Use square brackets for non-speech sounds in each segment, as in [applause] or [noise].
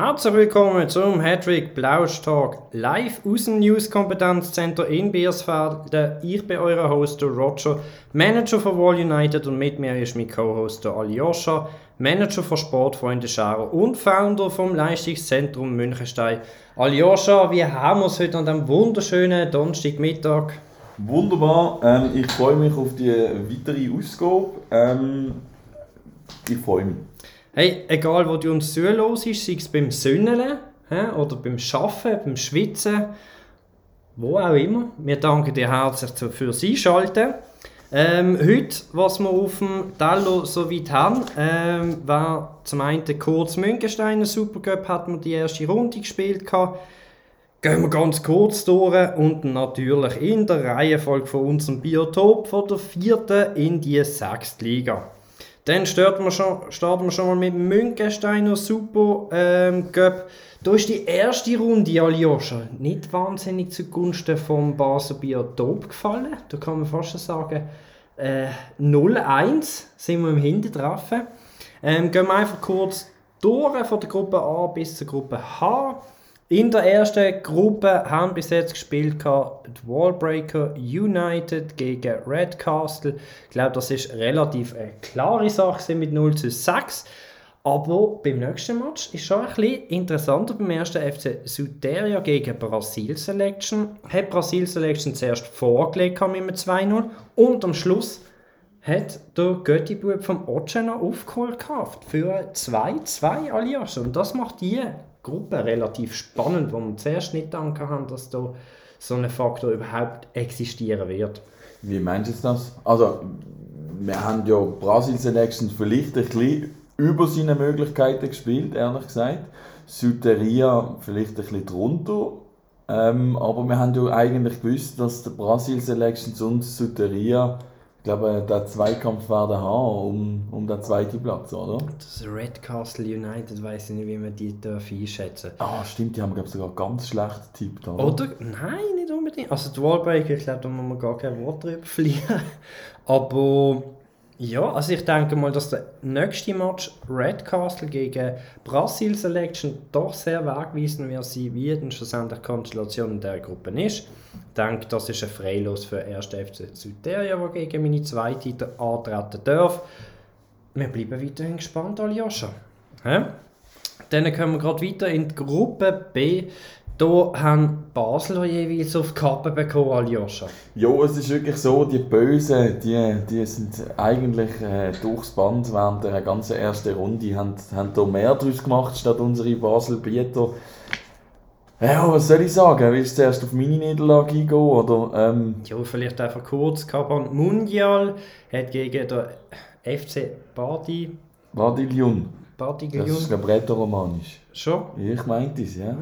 Herzlich willkommen zum Hattrick Blausch Talk live aus dem News Kompetenzzentrum in Biersfelden. Ich bin euer Host Roger, Manager von Wall United und mit mir ist mein Co-Host Aljoscha, Manager von Sportfreunde Schauer und Founder vom Leistungszentrum Münchenstein. Aljoscha, wie haben wir es heute an diesem wunderschönen Donnerstagmittag? Wunderbar, ähm, ich freue mich auf die weitere Ausgabe. Ähm, ich freue mich. Hey, egal wo du uns zuhörst, sei es beim Sünneln oder beim Arbeiten, beim Schwitzen, wo auch immer. Wir danken dir herzlich fürs Einschalten. Ähm, heute, was wir auf dem Tello so weit haben, ähm, war zum einen kurz Münchensteiner Supercup, hat man die erste Runde gespielt. Gehabt. Gehen wir ganz kurz durch und natürlich in der Reihenfolge von unserem Biotop von der vierten in die sechste Liga. Dann starten wir schon, starten wir schon mal mit Münchensteiner Super ähm, Cup. Da ist die erste Runde, Aljoscha, nicht wahnsinnig zugunsten vom Basel Biotop gefallen. Da kann man fast schon sagen, äh, 0-1 sind wir im Hintertreffen. Ähm, gehen wir einfach kurz durch von der Gruppe A bis zur Gruppe H. In der ersten Gruppe haben bis jetzt gespielt die Wallbreaker United gegen Redcastle. Ich glaube, das ist relativ eine klare Sache mit 0 zu 6. Aber beim nächsten Match ist schon ein bisschen interessanter. Beim ersten FC Suderia gegen Brasil Selection hat Brasil Selection zuerst vorgelegt mit einem 2-0 und am Schluss hat der Göttibub vom Otschena aufgeholt für 2-2 alias. Und das macht die Gruppe relativ spannend, wo wir zuerst nicht gedacht haben, dass da so ein Faktor überhaupt existieren wird. Wie meinst du das? Also, wir haben ja Brasil Selection vielleicht ein bisschen über seine Möglichkeiten gespielt, ehrlich gesagt. Süderia vielleicht ein bisschen drunter. Ähm, aber wir haben ja eigentlich gewusst, dass der Brasil Selections und Süderia glaube, der Zweikampf werden haben um, um den zweiten Platz, oder? Das Redcastle United, weiß ich nicht, wie man die darf einschätzen Ah, stimmt, die haben glaube sogar ganz schlecht getippt, oder? Oder? Nein, nicht unbedingt. Also die Wallbreaker, ich glaube, da muss man gar kein Wort drüber verlieren. [laughs] Aber ja, also ich denke mal, dass der nächste Match Redcastle gegen Brasil Selection doch sehr wegweisend wird sein, wie denn schlussendlich die Konstellation in dieser Gruppe ist. Ich denke, das ist ein Freilos für 1. FC Südteria, der gegen meine zweite antreten darf. Wir bleiben weiterhin gespannt, Aljoscha. Dann kommen wir gerade weiter in die Gruppe B. Hier haben Basler jeweils auf die Kappe bekommen, Aljoscha. Ja, es ist wirklich so, die Bösen, die, die sind eigentlich äh, durchs Band während der ganzen ersten Runde, haben, haben da mehr draus gemacht, statt unsere Basel-Bieter. Ja, was soll ich sagen? Willst du zuerst auf meine Niederlage eingehen? Oder, ähm... Ja, vielleicht einfach kurz. Kaban Mundial hat gegen den FC Badi... Badi Lyon. Das ist, glaube ich, romanisch Schon? Ich meinte es, ja.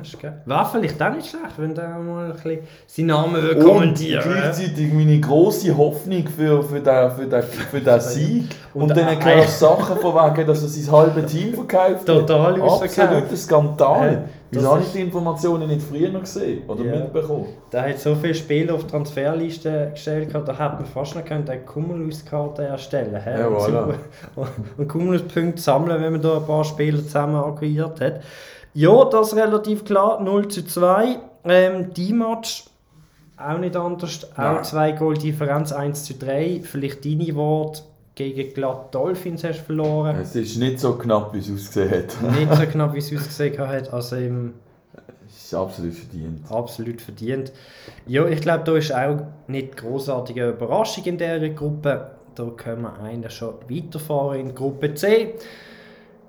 War vielleicht auch nicht schlecht, wenn der mal ein bisschen seinen Namen kommentieren Und gleichzeitig meine grosse Hoffnung für, für, den, für, den, für den [laughs] Sieg. Und, und dann du Sachen von wegen, dass er sein halbes Team verkauft Total ausverkauft. Absoluter Skandal. Wieso habe ich die Informationen nicht früher noch gesehen oder ja. mitbekommen? Der hat so viele Spiele auf die Transferliste gestellt, da hätte man fast noch eine Cumulus-Karte erstellen können. Ja, voilà. [laughs] Und Cumulus-Punkte sammeln, wenn man da ein paar Spieler zusammen akquiriert hat. Ja, das ist relativ klar. 0 zu 2. Ähm, die Match auch nicht anders. Nein. Auch zwei Goal-Differenz, 1 zu 3. Vielleicht deine Worte gegen glatt Dolphins hast du verloren. Es ist nicht so knapp, wie es ausgesehen hat. [laughs] nicht so knapp, wie es ausgesehen hat. Also im es ist absolut verdient. Absolut verdient. Ja, ich glaube, da ist auch nicht großartige Überraschung in dieser Gruppe. Da können wir eigentlich schon weiterfahren in Gruppe C.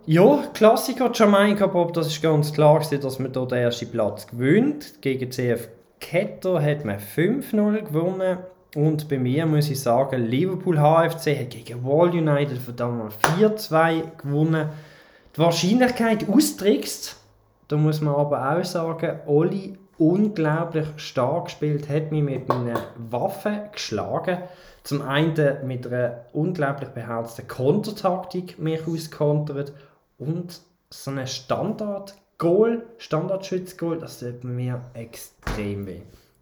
Ja, Klassiker Jamaika Bob, das ist ganz klar, dass man hier den ersten Platz gewinnt. Gegen CF Ketter hat man 5-0 gewonnen. Und bei mir muss ich sagen, Liverpool HFC hat gegen Wall United verdammt mal 4-2 gewonnen. Die Wahrscheinlichkeit austrickst, da muss man aber auch sagen, Oli unglaublich stark gespielt, hat mich mit einer Waffe geschlagen. Zum einen mit einer unglaublich beherzten Kontertaktik mich auskontert und so ein Standard-Goal, Standardschütz-Goal, das tut mir extrem weh.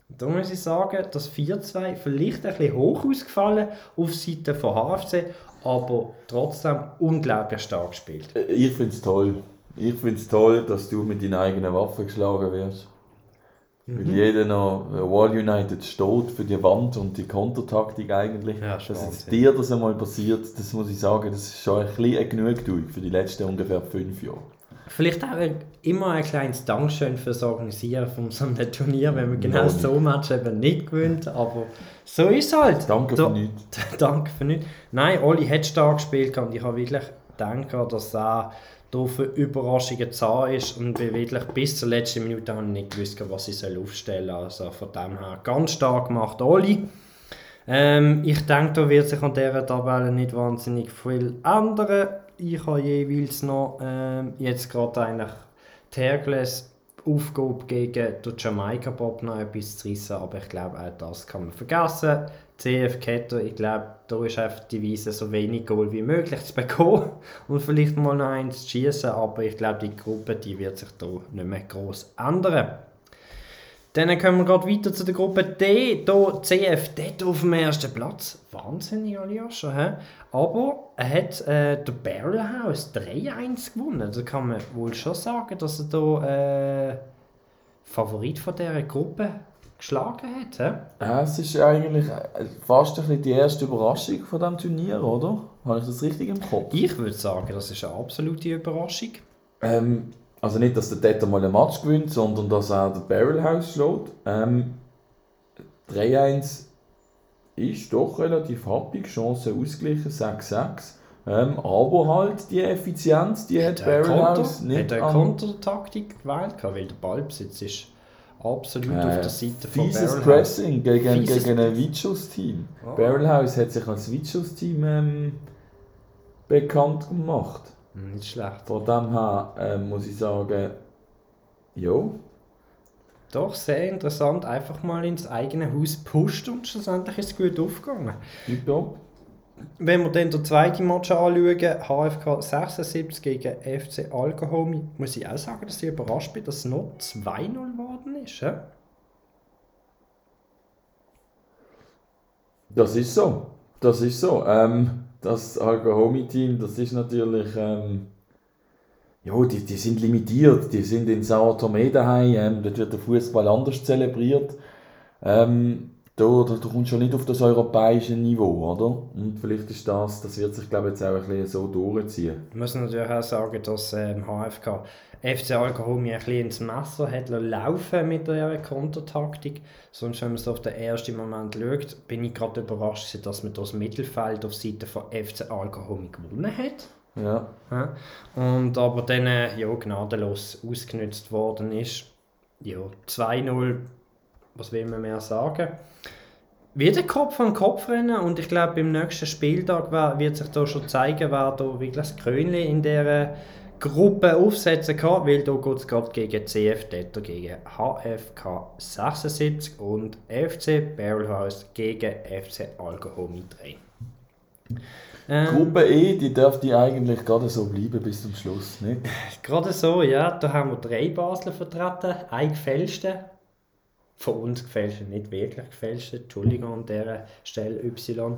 Da muss ich sagen, das 4-2 vielleicht ein bisschen hoch ausgefallen auf Seite von HFC, aber trotzdem unglaublich stark gespielt. Äh, ich finde es toll. Ich finde es toll, dass du mit deinen eigenen Waffen geschlagen wirst. Mhm. Weil jeder noch äh, Wall United steht für die Wand und die Kontertaktik eigentlich. Ja, ist dass jetzt dir das einmal passiert, das muss ich sagen, das ist schon ein bisschen eine Genugtuung für die letzten ungefähr fünf Jahre. Vielleicht auch immer ein kleines Dankeschön fürs Organisieren von so einem Turnier, wenn man genau Ja. so ein Match eben nicht gewinnt. Aber so ist es halt. Danke Da- für nichts. [laughs] Danke für nichts. Nein, Oli hat stark gespielt und ich habe wirklich gedacht, dass er da für Überraschungen zahn ist und wir wirklich bis zur letzten Minute habe ich nicht gewusst, was ich soll aufstellen soll. Also von dem her ganz stark gemacht, Oli. Ähm, ich denke, da wird sich an dieser Tabelle nicht wahnsinnig viel ändern. Ich habe jeweils noch ähm, jetzt gerade eigentlich die Aufgabe gegen den Jamaika Bob noch etwas zu reissen, aber ich glaube, auch das kann man vergessen. CF Ketter, ich glaube, da ist einfach die Weise, so wenig Goal wie möglich zu bekommen [laughs] und vielleicht mal noch eins zu schießen, aber ich glaube, die Gruppe die wird sich da nicht mehr groß ändern. Dann kommen wir gerade weiter zu der Gruppe D. Hier CF dort auf dem ersten Platz. Wahnsinnig, Aljoscha. hä? Aber er hat äh, der Barrel House 3-1 gewonnen. Da kann man wohl schon sagen, dass er da äh, Favorit von dieser Gruppe geschlagen hat. Ja, es ist eigentlich äh, fast ein bisschen die erste Überraschung von diesem Turnier, oder? Habe ich das richtig im Kopf? Ich würde sagen, das ist eine absolute Überraschung. Ähm, also nicht, dass der Data mal ein Match gewinnt, sondern dass er den Barrel House schlägt. Ähm, 3-1 ist doch relativ happig, Chance ausgeglichen, 6-6. Ähm, aber halt die Effizienz, die hat Hat er Barrel Konter, nicht hat er an- Kontertaktik gewählt, weil der Ballbesitz ist absolut auf Äh, der Seite von Fieses Barrel House. Pressing gegen, Fieses gegen ein Vichus-Team. Ah. Barrel House hat sich als Vichus-Team ähm, bekannt gemacht. Hm, Nicht schlecht. Von dem her ähm, muss ich sagen, ja, Doch, sehr interessant. Einfach mal ins eigene Haus pusht und schlussendlich ist es gut aufgegangen. tipptopp. Wenn wir dann den zweiten Match anschauen, HFK 76 gegen FC Alkohomi, muss ich auch sagen, dass ich überrascht bin, dass es noch 2-0 geworden ist. hä? Das ist so. Das ist so. Ähm, das Alkohomi-Team, das ist natürlich. Ähm, ja, die, die sind limitiert. Die sind in Sao Tome daheim. Ähm, dort wird der Fußball anders zelebriert. Ähm, da, da, da kommst du schon nicht auf das europäische Niveau, oder? Und vielleicht ist das, das wird sich, glaube ich, jetzt auch ein bisschen so durchziehen. Ich muss natürlich auch sagen, dass ähm, HFK FC Alkohomi ein bisschen ins Messer hat laufen mit der Kontertaktik. Sonst, wenn man so auf den ersten Moment schaut, bin ich gerade überrascht, dass man das Mittelfeld auf Seite von FC Alkohomi gewonnen hat. Ja. Ja. Und aber dann äh, ja, gnadenlos ausgenutzt worden ist. Ja, 2-0, was will man mehr sagen? Wieder Kopf an Kopf rennen und ich glaube, beim nächsten Spieltag wird sich da schon zeigen, wer da wirklich das Krönchen in dieser Gruppe aufsetzen kann, weil da geht es gerade gegen CF Detter, gegen HFK 76 und FC Barrelhouse gegen FC Alkohomi 3. Ähm, Gruppe E, die dürfte eigentlich gerade so bleiben bis zum Schluss, nicht? Gerade so, ja. Da haben wir drei Basler vertreten. Ein gefälschten. Von uns gefälschten, nicht wirklich gefälschten. Entschuldigung an dieser Stelle Y.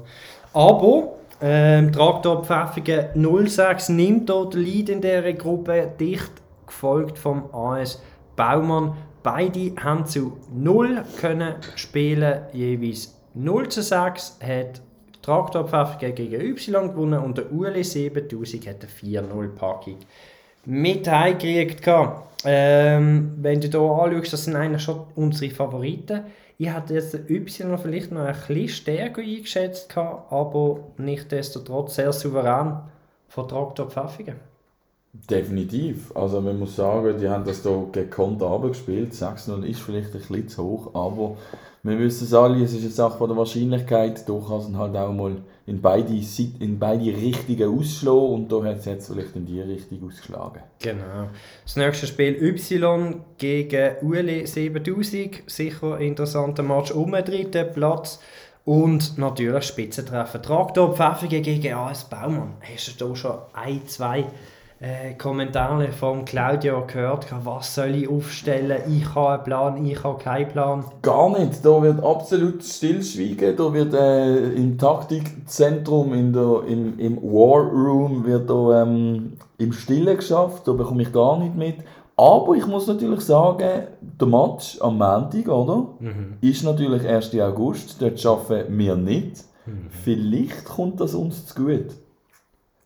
Aber ähm, Traktor Pfäffigen 06 nimmt den Lead in dieser Gruppe, dicht gefolgt vom AS Baumann. Beide haben zu 0 können spielen, jeweils 0 zu 6 hat Traktor Pfäffigen gegen Y gewonnen und der Ueli 7000 hat eine 4-0-Packung mit heimgekriegt. Ähm, wenn du hier anschaust, das sind eigentlich schon unsere Favoriten. Ich hätte jetzt den Y vielleicht noch ein bisschen stärker eingeschätzt, aber nichtsdestotrotz sehr souverän von Traktor Pfäffigen. Definitiv. Also man muss sagen, die haben das hier gekonnt abgespielt. 6-0 ist vielleicht ein bisschen zu hoch, aber wir wissen es alle, es ist eine Sache von der Wahrscheinlichkeit. Da kann es halt auch mal in beide, in beide Richtungen ausschlagen und da hat es jetzt vielleicht in die Richtung ausgeschlagen. Genau. Das nächste Spiel Y gegen Ueli 7000. Sicher ein interessanter Match um den dritten Platz. Und natürlich Spitzentreffen. Traktor Pfäffigen gegen AS Baumann. Hast du da schon ein, zwei äh, Kommentare von Claudio gehört, was soll ich aufstellen, ich habe einen Plan, ich habe keinen Plan. Gar nicht, da wird absolut stillschweigen, da wird äh, im Taktikzentrum, in der, im, im War Room, wird da ähm, im Stillen geschafft, da bekomme ich gar nicht mit. Aber ich muss natürlich sagen, der Match am Montag, oder? Mhm. Ist natürlich 1. August, dort arbeiten wir nicht. Mhm. Vielleicht kommt das uns zu gut.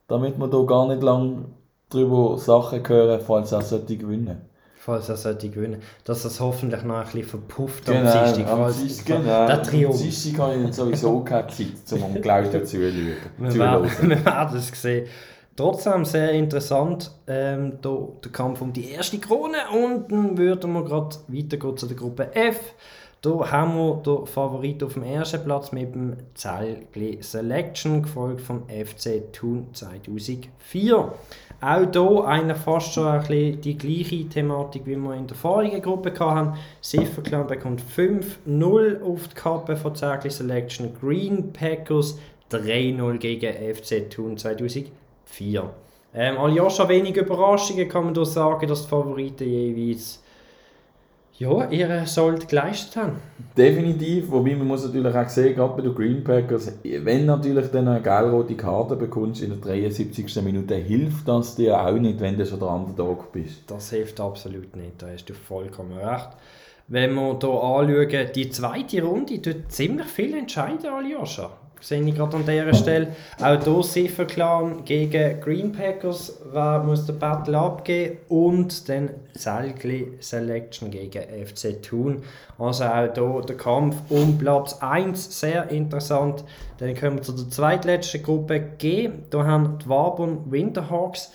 Damit wir hier gar nicht lange darüber Sachen hören, falls er sollte gewinnen Falls er sollte gewinnen. Dass das hoffentlich noch ein bisschen verpufft genau, am Dienstag. Am Dienstag, genau. Der Triumph. Am Dienstag habe ich sowieso keine Zeit, um am Claudio zu [laughs] Wir, [laughs] wir werden es sehen. Trotzdem sehr interessant, ähm, da, der Kampf um die erste Krone. Und dann würden wir gerade weitergehen zu der Gruppe F. Da haben wir den Favorit auf dem ersten Platz mit dem Zelgli Selection, gefolgt vom FC Thun 2004. Auch hier eigentlich fast schon ein bisschen die gleiche Thematik, wie wir in der vorigen Gruppe hatten. Sifferklan bekommt 5-0 auf die Kappe von Zelgli Selection. Green Packers 3-0 gegen FC Thun 2004. Ähm, Aljoscha, wenig Überraschungen kann man hier sagen, dass die Favoriten jeweils ja, ihre Sold geleistet haben. Definitiv, wobei man muss natürlich auch sehen, gerade bei den Green Packers, wenn natürlich dann eine gelb-rote Karte bekommst in der 73. Minute, hilft das dir auch nicht, wenn du schon der Underdog bist. Das hilft absolut nicht, da hast du vollkommen recht. Wenn wir hier anschauen, die zweite Runde tut ziemlich viel entscheiden, Aljoscha sehe ich gerade an dieser Stelle. Auch hier Siffer Clan gegen Green Packers wer muss der Battle abgeben und dann Selgli Selection gegen FC Thun. Also auch hier der Kampf um Platz 1 sehr interessant. Dann kommen wir zu der zweitletzten Gruppe G. Da haben die Wabon Winterhawks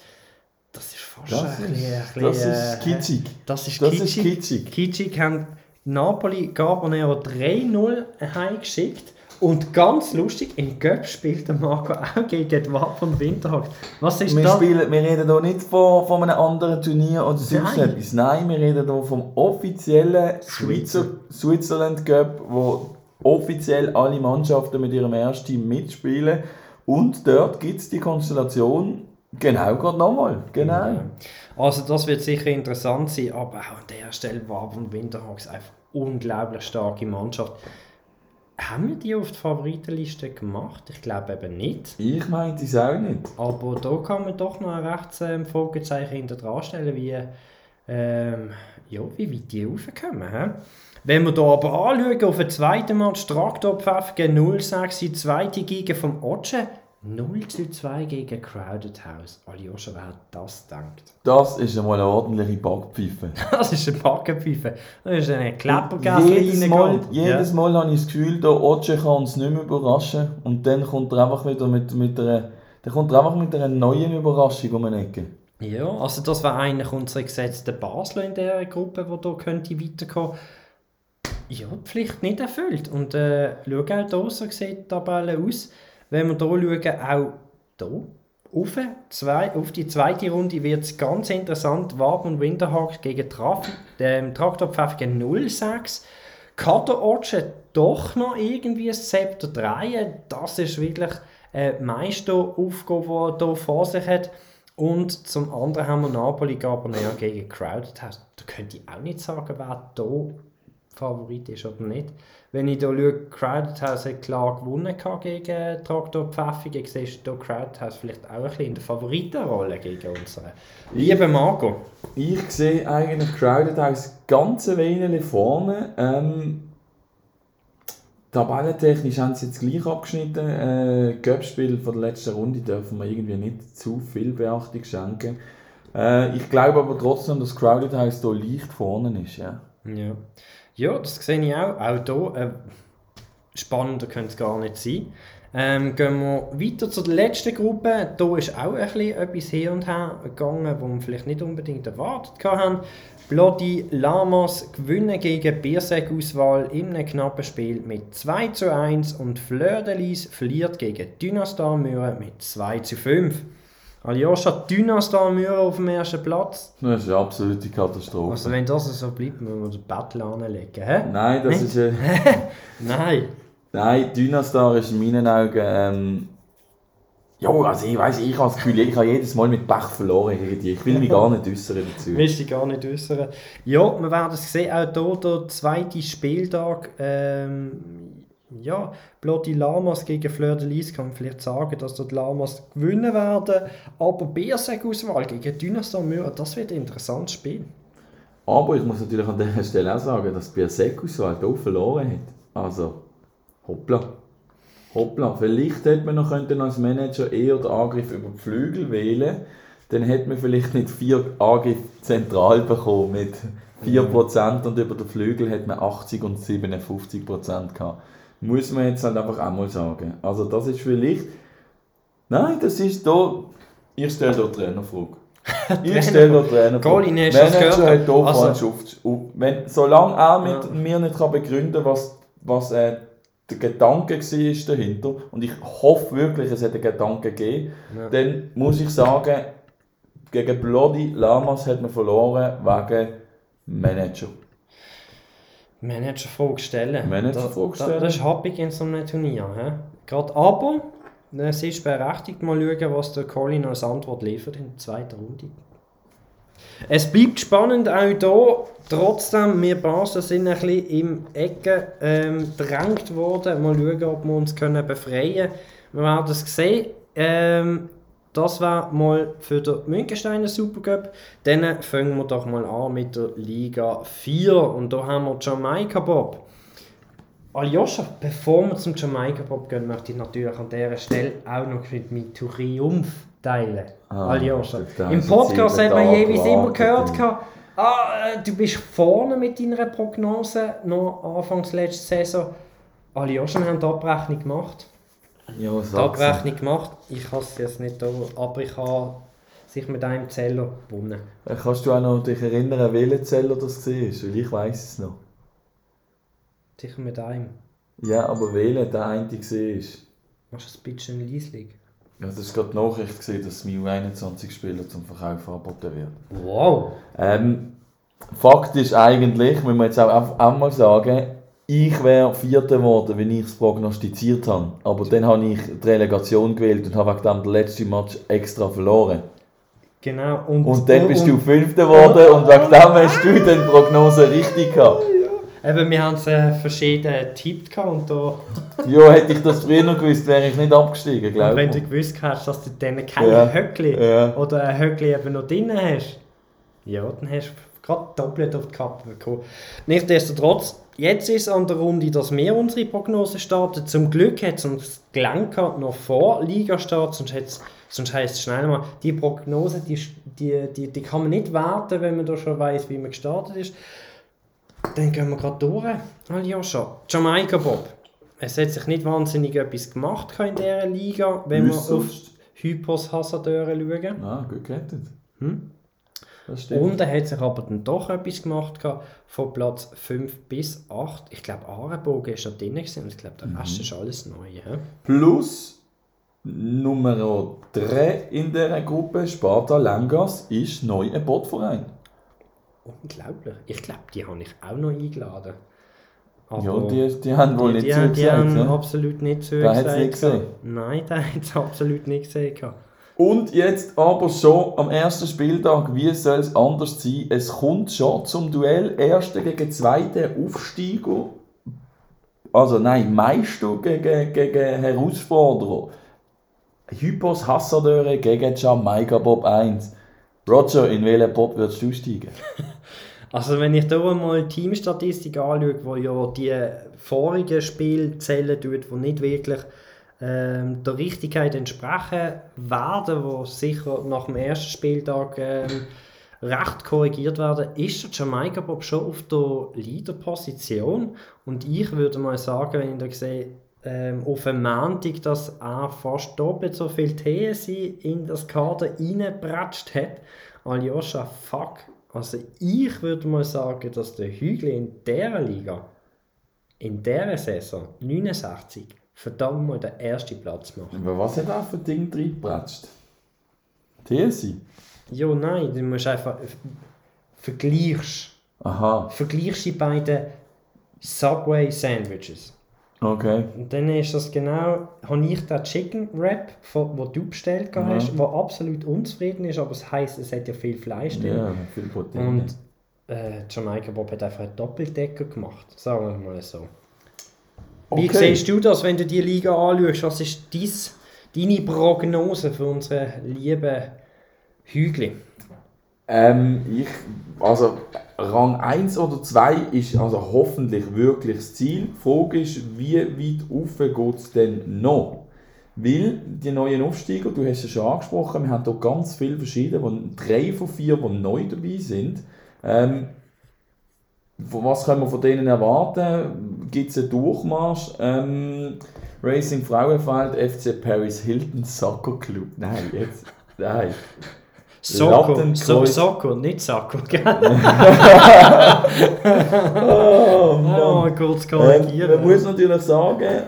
das ist fast das ein, ist, bisschen, das ist äh, kitschig. Das ist das kitschig. Ist kitschig. kitschig haben Napoli Gabonero 3-0 heimgeschickt. Und ganz lustig, im Göpp spielt der Marco auch gegen die Wappen Winterhawks. Was ist wir das? Spielen, wir reden hier nicht von, von einem anderen Turnier oder sonst Nein. etwas. Nein, wir reden hier vom offiziellen Schweizer Switzerland Cup, wo offiziell alle Mannschaften mit ihrem ersten Team mitspielen. Und dort gibt es die Konstellation genau gerade nochmal. Genau. Also das wird sicher interessant sein, aber auch an der Stelle Wappen Winterhawks einfach unglaublich starke Mannschaft. Haben wir die auf die Favoritenliste gemacht? Ich glaube eben nicht. Ich meinte es auch nicht. Aber da kann man doch noch ein rechts ähm, Fragezeichen hinter dran stellen, wie, ähm, ja, wie weit die raufkommen. He? Wenn wir hier aber anschauen, auf den zweiten Match, Traktor Pfeffgen 06, die zweite Giga vom Otsche, 0 zu 2 gegen Crowded House. Aljoscha, wer hat das gedacht? Das ist einmal eine ordentliche Backpfeife. [laughs] das ist eine Backpfeife. Das ist eine Kleppergas Jedes Mal, jedes Mal habe ich das Gefühl, der Otsche kann uns nicht mehr überraschen. Und dann kommt er einfach wieder mit, mit einer, dann kommt er einfach mit einer neuen Überraschung um eine Ecke. Ja, also das war eigentlich unsere gesetzte Basler in der Gruppe, die hier könnte weiterkommen Ja, die Pflicht nicht erfüllt. Und äh, schau auch hier, so sieht die Tabelle aus. Wenn wir hier schauen, auch hier, auf, zwei, auf die zweite Runde wird es ganz interessant. Und Winterhawk gegen Traf, ähm, Traktorpfeff gegen 06. Kader Otsche doch noch irgendwie das Zepter drehen. Das ist wirklich eine Meisteraufgabe, die er hier vor sich hat. Und zum anderen haben wir Napoli Gabonea gegen Crowded House. Da könnte ich auch nicht sagen, wer hier Favorit ist oder nicht. Wenn ich hier schaue, Crowded House hat klar gewonnen gegen Traktor Pfeffige. Siehst du hier Crowded House vielleicht auch ein bisschen in der Favoritenrolle gegen unsere liebe Marco? Ich sehe eigentlich Crowded House ganz ein wenig vorne. Ähm, Tabellentechnisch haben sie jetzt gleich abgeschnitten. Äh, Göppspiel von der letzten Runde dürfen wir irgendwie nicht zu viel Beachtung schenken. Äh, ich glaube aber trotzdem, dass Crowded House hier leicht vorne ist. Ja. ja. Ja, das sehe ich auch. Auch hier, äh, spannender könnte es gar nicht sein. Ähm, gehen wir weiter zur letzten Gruppe. Hier ist auch ein etwas hin und her gegangen, was wir vielleicht nicht unbedingt erwartet haben. Bloody Lamas gewinnen gegen Bierseg-Auswahl in einem knappen Spiel mit 2 zu 1 und Fleur de Lis verliert gegen Dynastar mit 2 zu 5. Aljoscha Dynastar Mühe auf dem ersten Platz. Das ist eine absolute Katastrophe. Also wenn das so bleibt, müssen wir den Battle anlegen. Hä? Nein, das ist... Äh... [laughs] Nein. Nein, Dynastar ist in meinen Augen... Ähm, Ja, also ich weiß, ich habe das Gefühl, ich habe jedes Mal mit Pech verloren gegen die. Ich will mich gar nicht äußern dazu. [laughs] Willst dich gar nicht äußern? Ja, wir werden es sehen, auch hier der zweite Spieltag. Ähm, ja, Blotti Lamas gegen Fleur de Lis kann man vielleicht sagen, dass dort die Lamas gewinnen werden. Aber Bierseg-Auswahl gegen Dynastar Müller, das wird ein interessantes Spiel. Aber ich muss natürlich an dieser Stelle auch sagen, dass Biersekus halt auch verloren hat. Also, hoppla. Hoppla, vielleicht hätte man noch als Manager eher den Angriff über die Flügel wählen dann hätte man vielleicht nicht vier Angriffe zentral bekommen mit 4% und über den Flügel hätte man 80 und 57% gehabt. Muss man jetzt halt einfach auch mal sagen. Also das ist vielleicht... Nein, das ist da... Ich stelle da Trainerfrage. [laughs] Ich stelle da Trainerfrage. Colin, hast du das Manager gehört? hat da Also- auf, wenn, Solange er mit Ja. mir nicht kann begründen kann, was, was äh, der Gedanke war dahinter, und ich hoffe wirklich, es hat einen Gedanke gegeben, Ja. dann muss ich sagen, gegen Bloody Lamas hat man verloren wegen Manager. Managerfrage stellen. Managerfrage stellen. da- Das ist happig in so einem Turnier. He? Gerade aber, es ist berechtigt, mal schauen, was der Colin als Antwort liefert in der zweiten Runde. Es bleibt spannend auch hier. Trotzdem, wir Basel sind ein bisschen im Ecke ähm, gedrängt worden. Mal schauen, ob wir uns können befreien können. Wir werden es sehen. Ähm, das war mal für den Münchensteiner Supercup. Dann fangen wir doch mal an mit der Liga 4. Und da haben wir Jamaika Bob. Aljoscha, bevor wir zum Jamaika Bob gehen, möchte ich natürlich an dieser Stelle auch noch mit meinem Triumph teilen. Ah, Aljoscha. Im Podcast hat man jeweils immer gehört, gehabt, ah, äh, du bist vorne mit deiner Prognose, noch Anfangs letzte Saison. Aljoscha, wir haben die Abrechnung gemacht. Ja, Die. Abrechnung gemacht. Ich habe es jetzt nicht da, aber ich habe sich mit einem Zeller gewonnen. Äh, Kannst du auch noch dich erinnern, welcher Zeller das war? Weil ich weiß es noch. Sicher mit einem. Ja, aber welcher der eine war. Machst du ein bisschen leislich? Ja, das war gerade die Nachricht, gewesen, dass das MIU-21-Spieler zum Verkauf angeboten wird. Wow! Ähm, Fakt ist eigentlich, müssen wir jetzt auch, auch, auch mal sagen, ich wäre Vierter geworden, wenn ich es prognostiziert habe. Aber dann habe ich die Relegation gewählt und habe wegen dem den letzten Match extra verloren. Genau. Und, Und dann bist und, du Fünfter geworden und wegen dem hast du dann die Prognose richtig gehabt. Eben, wir haben es äh, verschieden getippt gehabt und da, Ja, hätte ich das früher noch gewusst, wäre ich nicht abgestiegen, und glaube wenn ich. du gewusst hast, dass du dann kein Ja. Höckli Ja. oder ein Höckli eben noch drin hast, ja, dann hast du gerade doppelt auf die Kappe bekommen. Nichtsdestotrotz, jetzt ist es an der Runde, dass wir unsere Prognose starten. Zum Glück hat es uns gelangt noch vor Ligastart, sonst, sonst heisst es schnell mal, die Prognose, die, die, die, die kann man nicht warten, wenn man da schon weiß, wie man gestartet ist. Dann gehen wir gerade durch. Aljoscha, Jamaika Bob. Es hat sich nicht wahnsinnig etwas gemacht in dieser Liga, wenn wir auf? Hypos Hasardeuren schauen. Ah, gut gerettet. Hm? Und er hat sich aber dann doch etwas gemacht gehabt, von Platz 5 bis 8. Ich glaube, Arenbogen ist noch drin gewesen, und ich glaube, der Rest ist alles neu. He? Plus Nummer 3 in dieser Gruppe, Sparta Langas, ist neu ein Botverein. Unglaublich. Ich glaube, die habe ich auch noch eingeladen. Aber Ja, die, die haben wohl die, nicht die, so die gesagt. haben ne? absolut nicht so Der hat's nicht gesehen. Nein, der hat es [laughs] absolut nicht gesehen. gehabt. Und jetzt aber schon am ersten Spieltag, wie soll es anders sein? Es kommt schon zum Duell Erster gegen Zweiter Aufsteiger. Also nein, Meister gegen, gegen Herausforderer. Hypos Hassadöre gegen Jamaika Bob 1. Roger, in welchen Bob würdest du steigen? [laughs] Also wenn ich hier mal die Teamstatistik anschaue, wo ja die vorigen Spiele zählen tut, die nicht wirklich ähm, der Richtigkeit entsprechen werden, wo sicher nach dem ersten Spieltag ähm, recht korrigiert werden, ist der Jamaika Bob schon auf der Leaderposition und ich würde mal sagen, wenn ich da sehe, ähm, auf dem Montag, dass er fast doppelt so viel TSI in das Kader reingepratscht hat. Aljoscha, fuck. Also ich würde mal sagen, dass der Hügel in dieser Liga, in dieser Saison 69, verdammt mal den ersten Platz macht. Aber was hat er für Ding reingepratscht? TSI? Ja, nein, du musst einfach vergleichst, Aha. vergleichst die beiden Subway Sandwiches. Okay. Und dann ist das genau, habe ich den Chicken Wrap, den du bestellt Ja. hast, der absolut unzufrieden ist, aber es heisst, es hat ja viel Fleisch drin. Ja, viel Protein. Und äh, Jamaica Bob hat einfach einen Doppeldecker gemacht, sagen wir mal so. Wie Okay. siehst du das, wenn du die Liga anschaust? Was ist dies, deine Prognose für unsere lieben Hügel? Ähm, ich, also Rang 1 oder 2 ist also hoffentlich wirklich das Ziel. Die Frage ist, wie weit rauf geht es denn noch? Weil die neuen Aufsteiger, du hast es schon angesprochen, wir haben hier ganz viele verschiedene, drei von vier, die neu dabei sind. Ähm, was können wir von denen erwarten? Gibt es einen Durchmarsch? Ähm, Racing Frauenfeld, FC Paris Hilton Soccer Club. Nein, jetzt. Nein. Lattenkreuz. so, nicht Sacco, gell? Oh, [laughs] Oh, Mann. kurz Ähm, man muss natürlich sagen,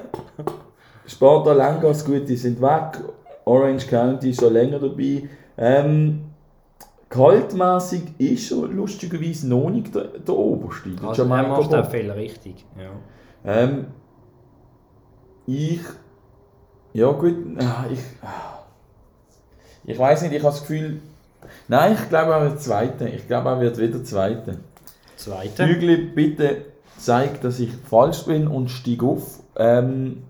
Sparta Langas, gut, die sind weg. Orange County ist schon länger dabei. Ähm, kaltmässig ist schon lustigerweise noch nicht der, der Oberste. Der also, er macht auch viel richtig. Ja. Ähm, ich. Ja, gut. ah, Ich, ah. ich weiß nicht, ich habe das Gefühl. Nein, ich glaube, er wird Zweiter. Ich glaube, er wird wieder Zweiter. Zweite. Hügli, bitte zeig, dass ich falsch bin und steig auf. Ähm,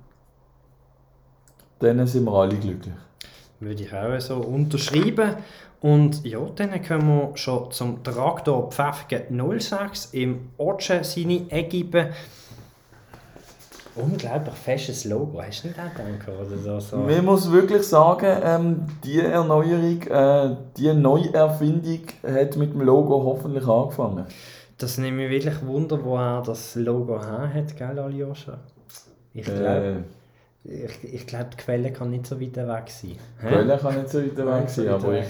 dann sind wir alle glücklich. Würde ich auch so unterschreiben. Und ja, dann kommen wir schon zum Traktor Pfäffigen 06 im Otsche seine Egibe. Unglaublich festes Logo, hast du nicht auch gedacht? Oder so. Man muss wirklich sagen, ähm, die Erneuerung, äh, die Neuerfindung hat mit dem Logo hoffentlich angefangen. Das nimmt mich wirklich Wunder, wo er das Logo her hat, gell, Aljoscha? Ich glaube, Äh, ich, ich glaub, die Quelle kann nicht so weit weg sein. die Quelle kann nicht so weit weg sein, aber ich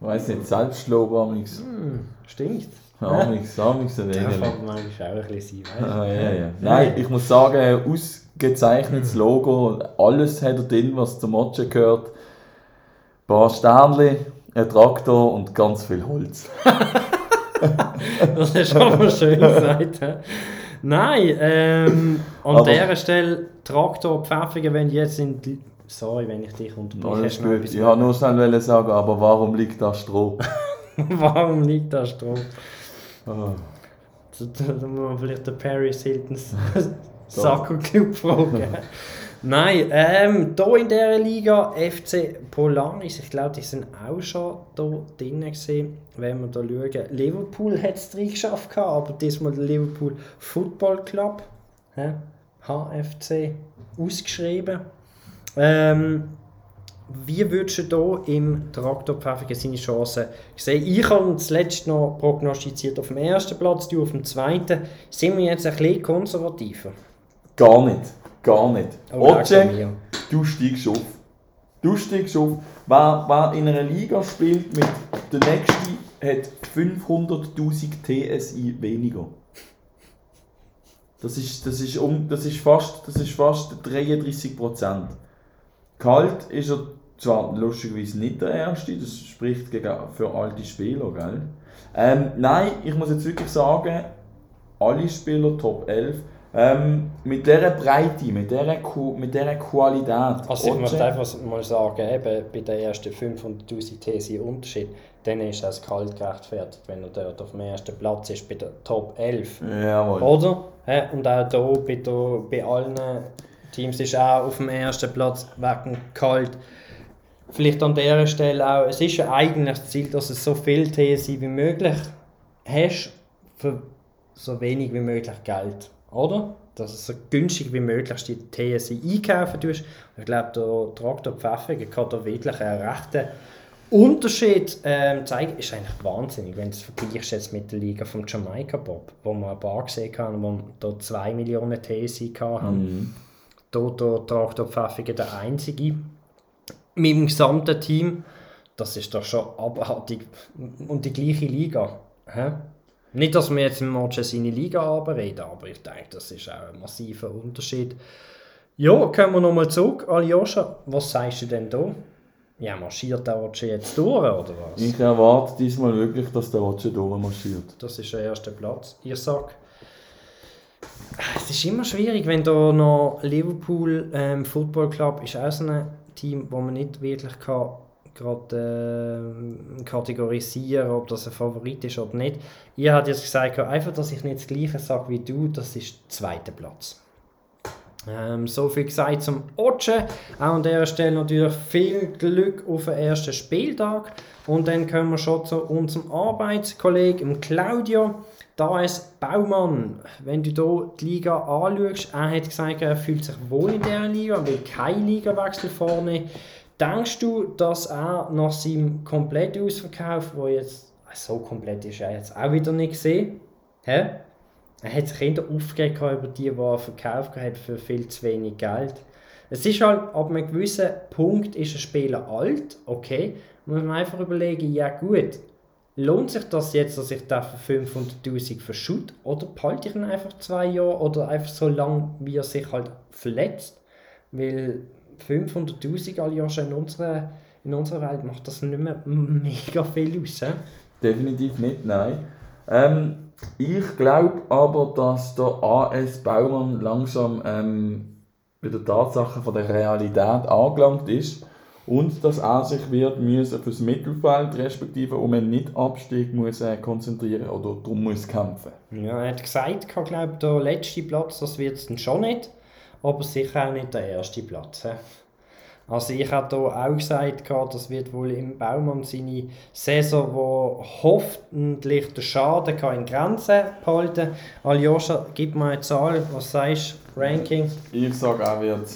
weiß nicht, Selbstlob amix. Hm, stinkt. Amix, amix ein Das wenig. kann manchmal auch ein bisschen sein, weißt du? Ah, ja, ja. Nein, ich muss sagen, ausgezeichnetes Logo, alles hat er drin, was zum Motsche gehört. Ein paar Sternchen, ein Traktor und ganz viel Holz. [laughs] Das ist aber schön gesagt. Nein, ähm, an Aber- dieser Stelle Traktor Pfäffigen, wenn die jetzt sind. Sorry, wenn ich dich unterbreche. Alles gut. Ich wollte nur schnell sagen, aber warum liegt da Stroh? [laughs] Warum liegt da Strom? Ah. Da, da, da muss man vielleicht den Paris Hiltons Sacco Club fragen. Nein, ähm, hier in dieser Liga FC Polaris, ich glaube, die sind auch schon hier drin gewesen, wenn wir da schauen. Liverpool hat es drin geschafft, aber diesmal der Liverpool Football Club, hä? HFC, ausgeschrieben. Ähm, wie würdest du hier im Traktor Pfäffigen seine Chancen sehen? Ich habe zuletzt noch prognostiziert auf dem ersten Platz, du auf dem zweiten. Sind wir jetzt ein bisschen konservativer? Gar nicht. Gar nicht. Oh, leck Oce, mir. du steigst auf. Du steigst auf. Wer, wer in einer Liga spielt, mit der nächste hat 500.000 TSI weniger. Das ist, das ist, um, das ist, fast, das ist fast 33 Prozent. Kalt ist er zwar lustigerweise nicht der Erste, das spricht gegen, für alte Spieler, gell? Ähm, nein, ich muss jetzt wirklich sagen, alle Spieler Top 11, ähm, mit dieser Breite, mit dieser, Ku- mit dieser Qualität. Also ich möchte einfach mal sagen, eben bei den ersten 500'000 TSI Unterschied, dann ist es kalt gerechtfertigt, wenn er dort auf dem ersten Platz ist, bei der Top 11. Jawohl. Oder? Und auch hier bei, der, bei allen Teams ist auch auf dem ersten Platz wegen kalt. Vielleicht an dieser Stelle auch, es ist ja eigentlich das Ziel, dass du so viel TSI wie möglich hast, für so wenig wie möglich Geld. Oder? Dass du so günstig wie möglich die TSI einkaufen tust. Ich glaube, der Traktor Pfeffigen kann da wirklich einen rechten Unterschied ähm, zeigen. Ist eigentlich wahnsinnig, wenn du es vergleichst jetzt mit der Liga vom Jamaica Bob, wo man ein paar gesehen haben, wo da 2 Millionen TSI hatten. Mhm. Hier der Traktor Pfeffigen der einzige mit dem gesamten Team. Das ist doch schon abartig. Und die gleiche Liga. Hä? Nicht, dass wir jetzt im Match seine Liga abreden, aber ich denke, das ist auch ein massiver Unterschied. Ja, kommen wir nochmal zurück. Aljoscha, was sagst du denn da? Ja, marschiert der Otsche jetzt durch, oder was? Ich erwarte diesmal wirklich, dass der Oce durchmarschiert. Das ist der erste Platz. Ich sag Es ist immer schwierig, wenn da noch Liverpool ähm, Football Club ist auch so ein Team, wo man nicht wirklich kann gerade äh, kategorisieren, ob das ein Favorit ist oder nicht. Ihr habt jetzt gesagt, einfach, dass ich nicht das Gleiche sage wie du, das ist der zweite Platz. Ähm, so viel gesagt zum Otsche. Auch an dieser Stelle natürlich viel Glück auf den ersten Spieltag. Und dann kommen wir schon zu unserem Arbeitskollegen Claudio. Da ist Baumann. Wenn du hier die Liga anschaust, er hat gesagt, er fühlt sich wohl in dieser Liga, will keinen Ligawechsel vorne. Denkst du, dass er nach seinem Komplettausverkauf, wo jetzt so komplett ist, er jetzt auch wieder nicht gesehen, hä? Er hat sich Kinder aufgegeben über die, die er verkauft hat für viel zu wenig Geld. Es ist halt, ab einem gewissen Punkt ist ein Spieler alt, okay, muss man einfach überlegen, ja gut, lohnt sich das jetzt, dass ich da für 500'000 verschütte oder behalte ich ihn einfach zwei Jahre? Oder einfach so lange, wie er sich halt verletzt, weil 500'000 alle Jahre in unserer, in unserer Welt macht das nicht mehr mega viel aus. He? Definitiv nicht, nein. Ähm, ich glaube aber, dass der AS Baumann langsam ähm, bei der Tatsache von der Realität angelangt ist und dass er sich wird müssen fürs Mittelfeld respektive um einen Nicht-Abstieg muss äh, konzentrieren oder darum muss kämpfen. Ja, er hat gesagt, ich glaube der letzte Platz, das wird es dann schon nicht, aber sicher auch nicht der erste Platz. Also ich habe hier auch gesagt, das wird wohl im Baumann seine Saison, wo hoffentlich der Schaden in Grenzen behalten Aljoscha, gib mal eine Zahl, was sagst du, Ranking? Ich sage, er wird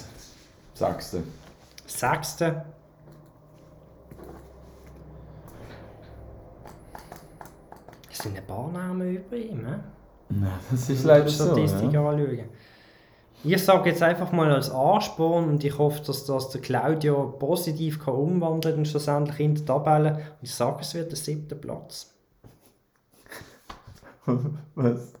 Sechste. Sechste? Es sind ein paar Namen über ihm, ne? Nein, das ist leider so. Statistik Ja. anschauen. Ich sage jetzt einfach mal als Ansporn und ich hoffe, dass das der Claudio positiv kann umwandeln und schlussendlich in der Tabelle. Und ich sage, es wird der siebte Platz. [laughs] Was?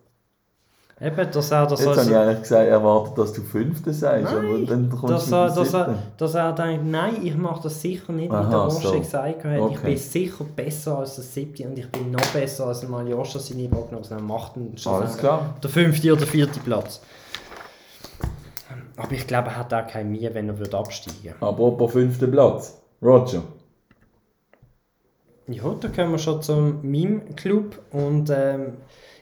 Eben, dass er das Jetzt habe als, ich eigentlich gesagt, erwartet, dass du Fünfte sagst, aber Nein, dann kommst dass du er, dass, er, dass er denkt, nein, ich mache das sicher nicht, wie Aha, der Roche so. gesagt hat. Ich Okay. bin sicher besser als der siebte und ich bin noch besser als der Maljoscha seine Prognosen. Er macht ihn Alles klar. der fünfte oder vierte Platz. Aber ich glaube, er hat auch kein Mühe, wenn er würde absteigen Apropos fünfter Platz. Roger. Ja, da kommen wir schon zum meinem Club und ähm,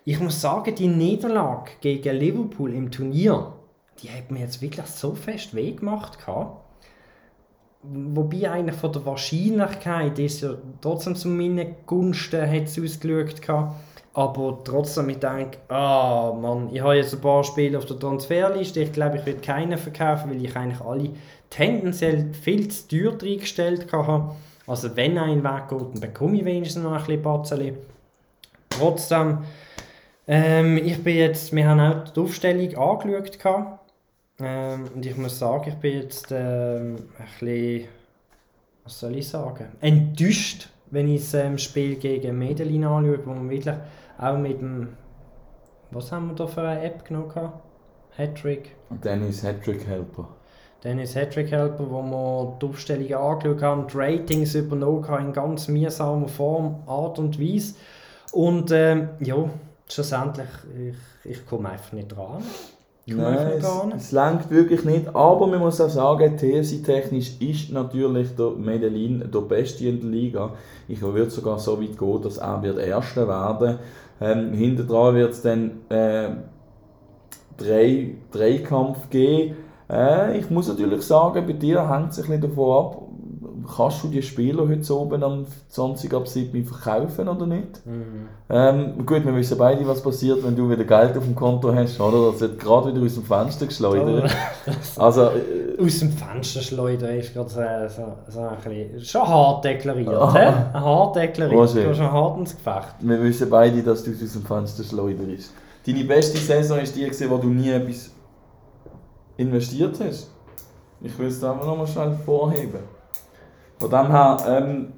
ich muss sagen, die Niederlage gegen Liverpool im Turnier, die hat mir jetzt wirklich so fest weh gemacht. gehabt. Wobei eigentlich von der Wahrscheinlichkeit ist ja trotzdem zu meinen Gunsten hat es ausgeschaut. gehabt. Aber trotzdem, ich denke, ah Mann, ich habe jetzt ein paar Spiele auf der Transferliste. Ich glaube, ich werde keinen verkaufen, weil ich eigentlich alle tendenziell viel zu teuer reingestellt habe. Also wenn ein weggeht, dann bekomme ich wenigstens noch ein bisschen Batzeli. Trotzdem, ähm, ich bin jetzt, wir haben auch die Aufstellung angeschaut. gehabt. Ähm, und ich muss sagen, ich bin jetzt ähm, ein bisschen, was soll ich sagen, enttäuscht, wenn ich das ähm, Spiel gegen Medellin anschaue, wo man wirklich auch mit dem, was haben wir da für eine App genommen? Hattrick. Dennis Hattrick Helper. Dennis Hattrick Helper, wo wir die Aufstellungen angeschaut haben, die Ratings übernommen haben in ganz mühsamer Form, Art und Weise. Und ähm, ja, schlussendlich, ich, ich komme einfach nicht dran. Nein, es, es langt wirklich nicht, aber man muss auch sagen, TSI-technisch ist natürlich der Medellin der Beste in der Liga. Ich würde sogar so weit gehen, dass er wird Erster werden. Ähm, hinten dran wird es dann äh, drei, Dreikampf geben. Äh, ich muss natürlich sagen, bei dir hängt es ein bisschen davon ab, kannst du die Spieler heute oben am 20 ab 7 verkaufen oder nicht? Mhm. Ähm, gut, wir wissen beide, was passiert, wenn du wieder Geld auf dem Konto hast, oder? Das wird gerade wieder aus dem Fenster geschleudert. [laughs] Also, äh, Aus dem Fenster schleudern ist gerade so, so, so ein bisschen, schon hart deklariert. [laughs] Hä? Hart deklariert, Roger. du hast schon hart ins Gefecht. wir wissen beide, dass du es aus dem Fenster schleuderst. Deine beste Saison ist die, wo du nie etwas investiert hast. Ich will es einfach nochmal schnell vorheben. Von dem her, ähm,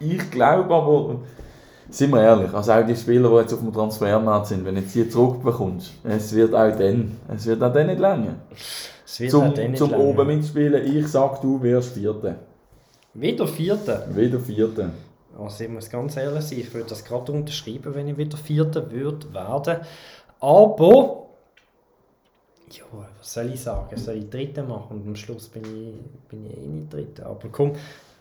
ich glaube aber, sind wir ehrlich, also auch die Spieler, die jetzt auf dem Transfermarkt sind, wenn du jetzt die zurückbekommst, es wird auch dann, es wird auch dann nicht länger. Es wird Zum, eh nicht zum lange. oben mitspielen, ich sag, du wirst Vierte. Wieder Vierte. Wieder Vierte. Also ich muss ganz ehrlich sein, ich würde das gerade unterschreiben, wenn ich wieder Vierter würde werden. Aber Ja, was soll ich sagen? Soll ich Dritte machen und am Schluss bin ich, bin ich eh nicht Dritte. Aber komm,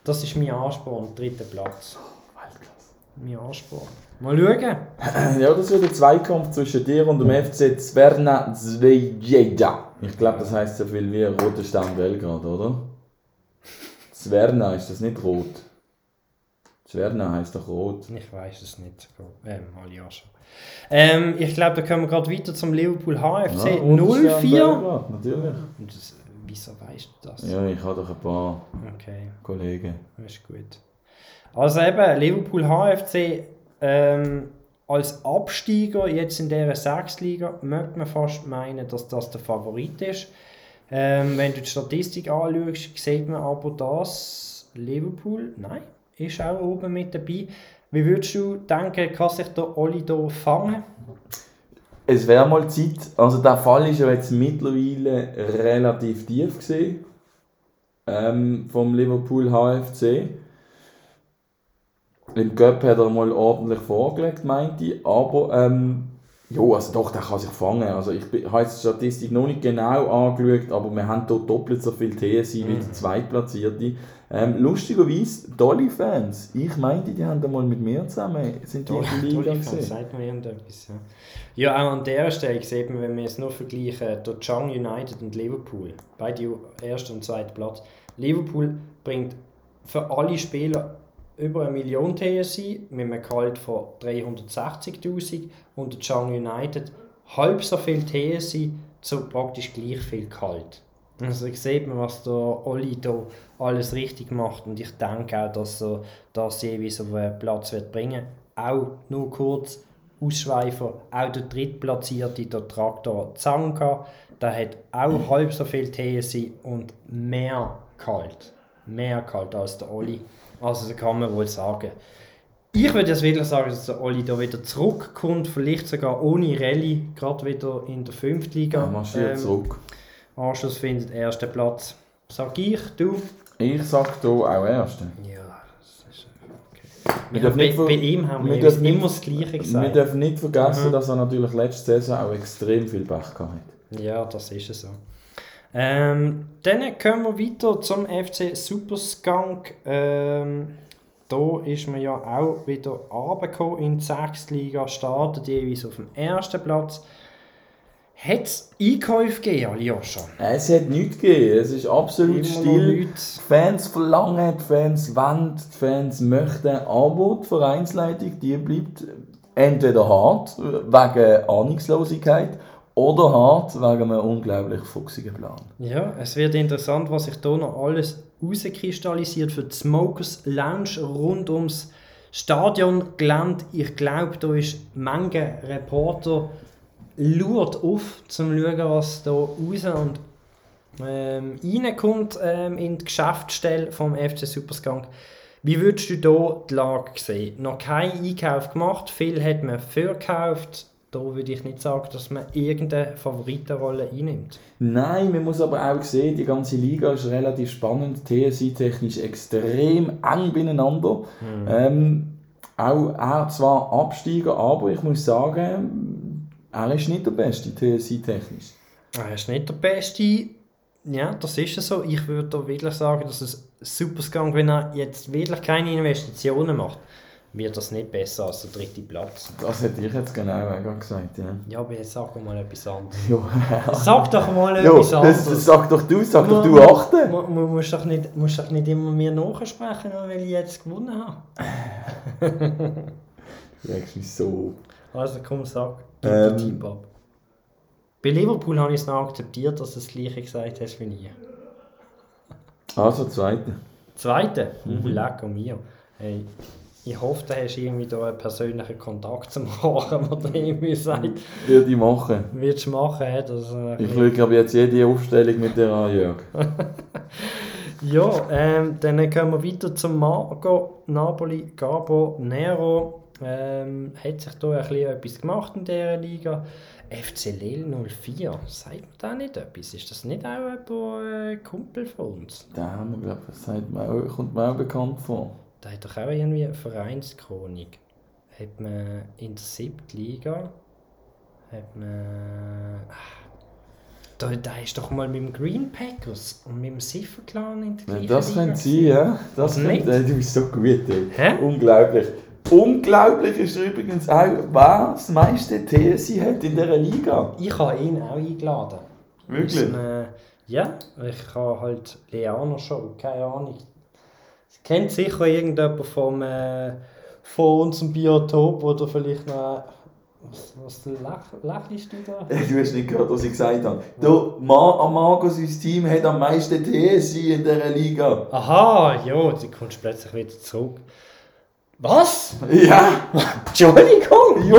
das ist mein Ansporn, dritter Platz. Weltklasse. Mein Ansporn. Mal schauen. [clears throat] Ja, das wird ein Zweikampf zwischen dir und dem FC Zverna Zvezda. Ich glaube, das heisst so viel wie Roter Stern Belgrad, oder? Zverna, ist das nicht rot? Zverna heisst doch rot. Ich weiß es nicht. Ähm, mal ja schon. Ähm, ich glaube, da kommen wir gerade weiter zum Liverpool HFC Ja, Roter Stern 04. Belgrad, natürlich. Und das, wieso weißt du das? Ja, ich habe doch ein paar Okay, Kollegen. das ist gut. Also eben, Liverpool HFC ähm, als Absteiger jetzt in dieser Sechsliga möchte man fast meinen, dass das der Favorit ist. Ähm, wenn du die Statistik anschaust, sieht man aber, dass Liverpool, nein, ist auch oben mit dabei. Wie würdest du denken, kann sich der Oli hier fangen? Es wäre mal Zeit, also der Fall ist ja jetzt mittlerweile relativ tief gesehen ähm, vom Liverpool HFC. Im Cup hat er mal ordentlich vorgelegt, meinte ich, aber ähm, ja, also doch, der kann sich fangen. Also ich habe jetzt die Statistik noch nicht genau angeschaut, aber wir haben hier doppelt so viel TSI wie der Zweitplatzierte. Ähm, lustigerweise, Dolly-Fans, ich meinte, die haben da mal mit mir zusammen, sind die in der Liga gesehen. sagt mir irgendetwas. Ja. ja, auch an dieser Stelle sieht man, wenn wir es nur vergleichen, der Chang United und Liverpool, beide ersten und zweiten Platz. Liverpool bringt für alle Spieler über eine Million TSI mit einem Gehalt von 360'000 und der Chang United halb so viel TSI zu praktisch gleich viel Gehalt. Also ich sieht man, was der Oli da alles richtig macht und ich denke auch, dass er das jeweils auf einen Platz wird bringen. Auch nur kurz Ausschweifer, auch der drittplatzierte, der Traktor Zanka, der hat auch halb so viel TSI und mehr kalt. Mehr kalt als der Oli. Also das kann man wohl sagen. Ich würde jetzt wieder sagen, dass der Oli da wieder zurückkommt, vielleicht sogar ohne Rallye, gerade wieder in der Fünftliga. Er marschiert Ähm, zurück. Anschluss findet ersten Platz. Sag ich, du? Ich sag hier auch Erste. Ja, das ist okay. Wir Wir bei, nicht bei ihm haben wir, wir dürfen immer nicht- das Gleiche Wir gesagt. dürfen nicht vergessen, Mhm. dass er natürlich letzte Saison auch extrem viel Pech gehabt hat. Ja, das ist es so. Ähm, dann kommen wir weiter zum FC Superskunk. Ähm, da ist man ja auch wieder runtergekommen in die Sechstliga, startet jeweils auf dem ersten Platz. Hat es Einkäufe gegeben, Aljoscha? Es hat nichts gegeben, es ist absolut still. Die Fans verlangen, die Fans wollen, die Fans möchten, aber die Vereinsleitung die bleibt entweder hart wegen Ahnungslosigkeit oder hart wegen einem unglaublich fuchsigen Plan. Ja, es wird interessant, was sich hier noch alles herauskristallisiert für die Smokers Lounge rund ums Stadiongelände. Ich glaube, da ist Menge Reporter schaut auf, zum zu schauen, was da raus und ähm, reinkommt ähm, in die Geschäftsstelle vom FC Superskunk. Wie würdest du hier die Lage sehen? Noch kein Einkauf gemacht, viel hat man verkauft. Da würde ich nicht sagen, dass man irgendeine Favoritenrolle einnimmt. Nein, man muss aber auch sehen, die ganze Liga ist relativ spannend, TSI-technisch extrem eng beieinander. Ähm, auch er zwar Absteiger, aber ich muss sagen, er ist nicht der Beste TSI-technisch. Er ist nicht der Beste. Ja, das ist es so. Ich würde da wirklich sagen, dass es Superskunk, wenn er jetzt wirklich keine Investitionen macht, wird das nicht besser als der dritte Platz. Das hätte ich jetzt genau auch gesagt, ja. Ja, aber jetzt sag doch mal etwas anderes. Ja, Sag doch mal ja etwas das, anderes. das sag doch du, sag doch du achte. mu- mu- musst doch nicht, musst doch nicht immer mir nachsprechen, nur weil ich jetzt gewonnen habe. [laughs] Du regst mich so. Also komm, sag. Ähm. Tipp ab. Bei Liverpool habe ich es noch akzeptiert, dass du das gleiche gesagt hast wie ich. Also, zweite. Zweite? Mhm. Uh, lecker mir. Hey, ich hoffe, du hast irgendwie da einen persönlichen Kontakt zum Haaren, der dir irgendwie sagt, Würde ich machen. willst du machen? Das, äh, Ich schaue aber jetzt jede Aufstellung mit dir an, Jörg. [laughs] Ja, ähm, dann kommen wir weiter zum Marco Napoli, Gabo Nero. Ähm, hat sich da ein bisschen etwas gemacht in dieser Liga. FC Lille 04, sagt mir da nicht etwas? Ist das nicht auch ein äh, Kumpel von uns? Da haben wir, glaube ich, kommt mir auch bekannt vor. Da hat doch auch irgendwie eine Vereinschronik. Hat man in der siebten Liga hat man. Ah, Da, da ist doch mal mit dem Green Packers und mit dem Siffer Clan in der Ja, gleichen das Liga sein, gewesen. ja. Das äh, du bist so gut, ey. Hä? Unglaublich. Unglaublich ist übrigens auch, wer das meiste TSI hat in dieser Liga. Ich habe ihn auch eingeladen. Wirklich? Äh, ja, ich habe halt Leaner schon, keine Ahnung. Kennt sicher irgendjemand vom, äh, von unserem Biotop oder vielleicht noch. Was, was lach, lächelst du da? [laughs] Du hast nicht gehört, was ich gesagt habe. Ma Amago, sein Team, hat am meisten TSI in dieser Liga. Aha, ja, du kommst plötzlich wieder zurück. Was? [laughs] Ja, [laughs] Entschuldigung? Wie Jo!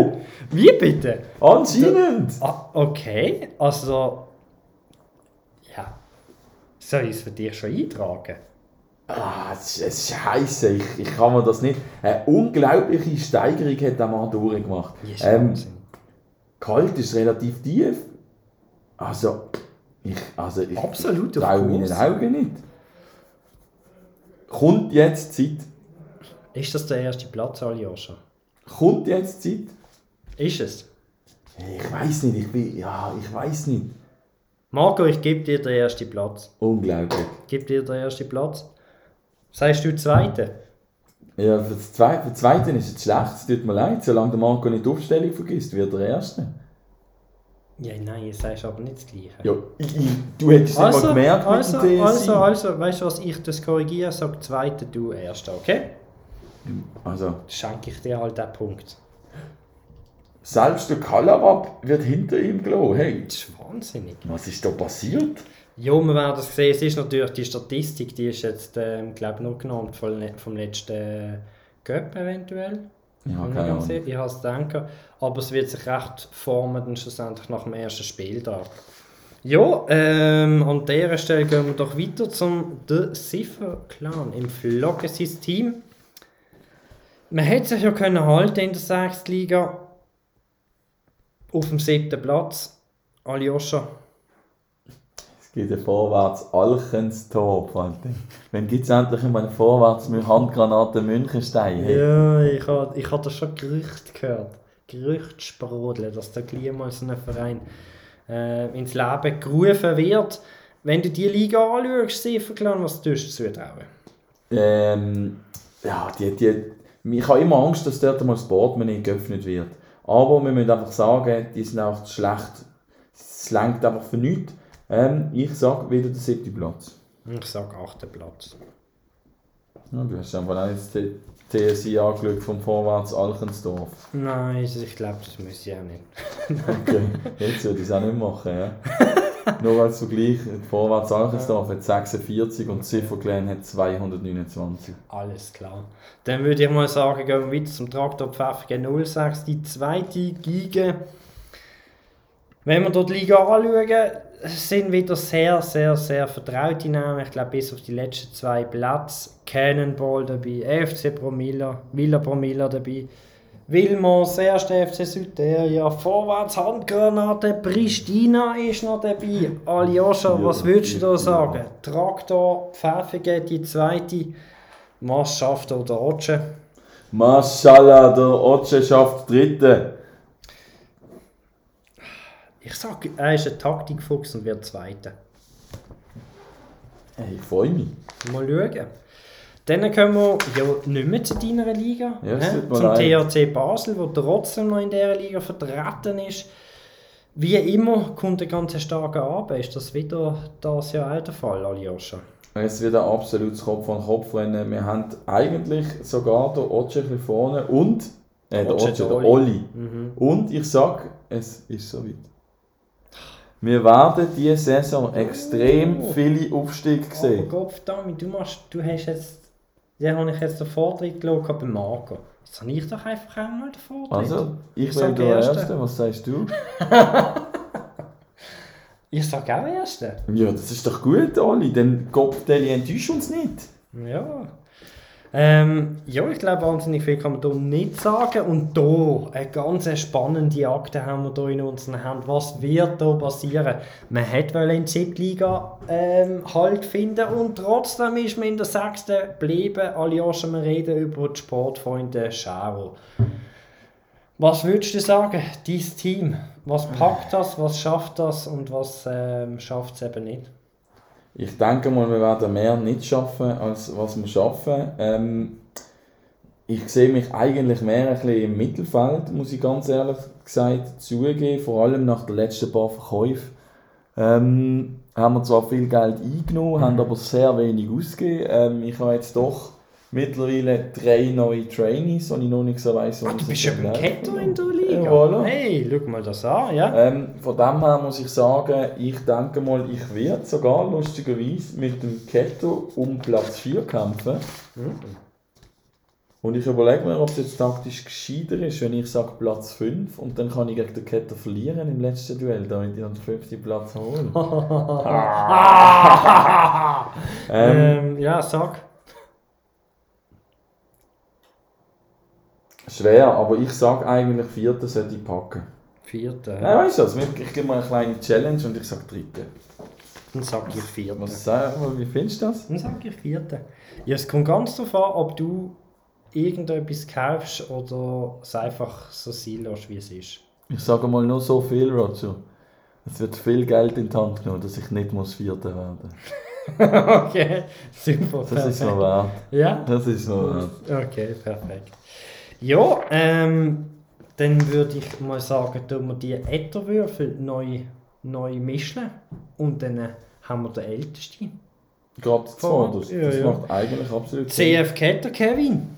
bitte? Wie bitte? anscheinend. Ah, okay, also. Ja. Soll ich es für dich schon eintragen? Ah, das ist, scheisse, ich, ich kann mir das nicht. Eine unglaubliche Steigerung hat der Mann durchgemacht. Ist Ähm, kalt ist relativ tief. Also, ich, also ich Absolut traue meinen. Augen nicht. Kommt jetzt Zeit? Ist das der erste Platz, Aljoscha? Kommt jetzt Zeit? Ist es? Ich weiß nicht, ich bin, ja, ich weiß nicht. Marco, ich gebe dir den ersten Platz. Unglaublich. Gib dir den ersten Platz. Sagst du Zweite? Ja, für das Zweite, für das Zweite ist es schlecht, es tut mir leid. Solange der Marco nicht die Aufstellung vergisst, wird er Erste. Ja, nein, jetzt sagst du aber nicht das Gleiche. Ja, ich, ich, du hättest es also, nicht mal gemerkt also, mit dem TSI. also, also, weißt du was, ich das korrigiere, sag Zweite, du Erster, okay? Also, Schenke ich dir halt den Punkt. selbst der Kalawab wird hinter ihm gelassen. Hey, Das ist wahnsinnig. was ist da passiert? Ja, wir werden das sehen. Es ist natürlich die Statistik, die ist jetzt, ähm, glaube noch genannt vom, le- vom letzten Cup eventuell. Ja, Ich habe es gedacht. Aber es wird sich recht formen, dann schlussendlich nach dem ersten Spieltag. Ja, ähm, an dieser Stelle gehen wir doch weiter zum The Cipher Clan im Floggensystem. Man hätte sich ja können halten in der 6. Liga auf dem siebten Platz. Aljoscha, Es geht ja vorwärts Alchens Tor, Valentin. Wenn gibt es endlich mal vorwärts mit Handgranate Münchenstein? Hey. Ja, ich habe ich das schon Gerücht gehört. Gerücht sprudeln, dass da gleich mal so ein Verein äh, ins Leben gerufen wird. Wenn du die Liga anschaust, Sieferklan, was tust du zutrauen? Ähm, ja, die, die, ich habe immer Angst, dass dort mal das Portemonnaie geöffnet wird. Aber wir müssen einfach sagen, die sind auch schlecht. Es lenkt einfach für nichts. Ähm, ich sage wieder der siebte Platz. Ich sage achten Platz. Ja, du hast einfach auch jetzt die TSI angeschaut vom Vorwärts Alchensdorf. Nein, ich glaube, das muss ich auch nicht. [laughs] Okay, jetzt würde ich es auch nicht machen. Ja. [laughs] Nur als Vergleich, Vorwärts Alchensdorf hat 46 und Zifferklan hat 229. Alles klar. Dann würde ich mal sagen, gehen wir weiter zum Traktor Pfäffigen 06, die zweite Giga. Wenn wir dort die Liga anschauen, sind wieder sehr, sehr, sehr vertraute Namen. Ich glaube, bis auf die letzten zwei Plätze. Cannonball dabei, FC Promilla, Villa Promilla dabei. Wilmos, erste FC Südteria, Vorwärts Handgranate, Pristina ist noch dabei. Aljoscha, Ja, was würdest du da sagen? Traktor, Pfäffigen, die zweite. Was schafft oder Otsche? Mashallah, der Otsche schafft Dritte. Ich sage, er ist ein Taktikfuchs und wird Zweiter. Hey, ich freue mich. Mal schauen. Dann kommen wir ja nicht mehr zu deiner Liga. Ja, Zum. THC Basel, der trotzdem noch in dieser Liga vertreten ist. Wie immer kommt ein ganz starker Abend. Ist das wieder das Jahr auch der Fall, Aljoscha? Es wird ein absolutes Kopf an Kopf rennen. Wir haben eigentlich sogar den Otsche vorne und äh, der Otsche, der Olli. Mhm. Und ich sag, es ist soweit. Wir werden diese Saison extrem Oh. viele Aufstiege sehen. Gott damit, du, machst, du hast jetzt... Den habe ich jetzt den Vortritt geschaut bei Marco. Jetzt habe ich doch einfach auch mal den Vortritt. Also, ich sag der Erste. Erste. Was sagst du? Ich sage auch Erste. Ja, das ist doch gut, Olli. Dann Kopfdeli enttäuscht uns nicht. Ja. Ähm, ja, ich glaube, wahnsinnig viel kann man hier nicht sagen. Und hier, eine ganz spannende Akte haben wir hier in unseren Händen. Was wird hier passieren? Man hätte in die Siebtliga ähm, Halt finden und trotzdem ist man in der sechsten geblieben. Aljoscha, wir reden über die Sportfreunde Schauer. Was würdest du sagen, dein Team? Was packt das, was schafft das und was ähm, schafft es eben nicht? Ich denke mal, wir werden mehr nicht schaffen, als was wir schaffen. Ähm, ich sehe mich eigentlich mehr ein bisschen im Mittelfeld, muss ich ganz ehrlich gesagt zugeben. Vor allem nach den letzten paar Verkäufen ähm, haben wir zwar viel Geld eingenommen, haben aber sehr wenig ausgegeben. Ähm, ich habe jetzt doch mittlerweile drei neue Trainees, und ich noch nicht so weiss, Ah, du bist ja beim Keto in der Liga. Ja, voilà. Hey, schau mal das an, ja? Ähm, von dem her muss ich sagen, ich denke mal, ich werde sogar lustigerweise mit dem Ketto um Platz 4 kämpfen. Und ich überlege mir, ob es jetzt taktisch gescheiter ist, wenn ich sage Platz 5 und dann kann ich gegen den Ketto verlieren im letzten Duell, damit ich dann den fünften Platz hole. [laughs] [laughs] ähm, Ähm, ja, sag. Schwer, aber ich sage eigentlich, Vierter sollte ich packen. Vierte. Nein, weißt du was? Ich gebe mir eine kleine Challenge und ich sage Dritte. Dann sag ich vierte. Was wie findest du das? Dann sag ich vierte. Ja, es kommt ganz darauf an, ob du irgendetwas kaufst oder es einfach so sein lässt, wie es ist. Ich sage mal nur so viel, Roger. Es wird viel Geld in die Hand genommen, dass ich nicht muss Vierter werden [laughs] okay, super. Das ist mir wert. Ja? Das ist mir wert. Okay, perfekt. Ja, ähm, dann würde ich mal sagen, tun wir die Etterwürfel neu, neu mischen und dann äh, haben wir den ältesten. Gerade zuvorderst. Ja, das ja. macht eigentlich absolut Sinn. CF Ketter, Kevin.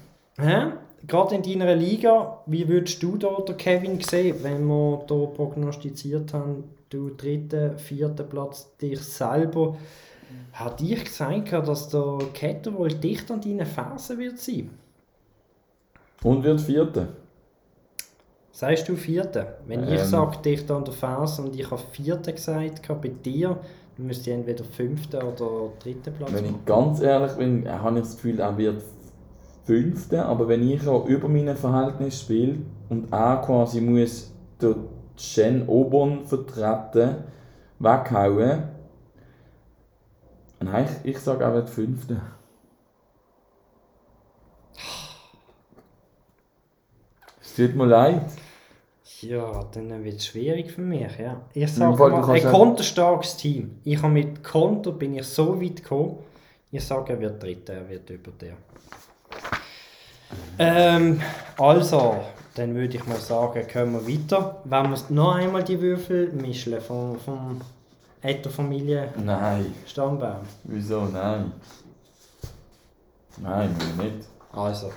Hä? Gerade in deiner Liga, wie würdest du da den Kevin sehen, wenn wir hier prognostiziert haben, du dritten, vierten Platz dich selber? Hat ich gesagt, dass der Ketter wohl dicht an deinen Fersen wird sein? Und wird Vierter. Sagst du Vierte? Wenn ich Ähm. sage dicht an der Ferse und ich habe Vierte gesagt, bei dir, dann müsste ich entweder fünften oder dritten Platz Wenn ich ganz ehrlich bin, habe ich das Gefühl, er wird Fünfter. Aber wenn ich auch über meinem Verhältnis spiele und er quasi muss den Shen Obon vertreten, weghauen, nein, ich, ich sage, er wird Fünfter. Es tut mir leid. Ja, dann wird es schwierig für mich, ja. Ich Im sage Fall, mal, ein konterstarkes Team. Ich habe mit Konter bin ich so weit gekommen, ich sage, er wird Dritter, er wird über dir. Ähm, also, dann würde ich mal sagen, kommen wir weiter. Wenn wir noch einmal die Würfel mischen vom, vom Etterfamilie Nein. Stammbaum. Wieso? Nein. Nein, ich nicht. Also.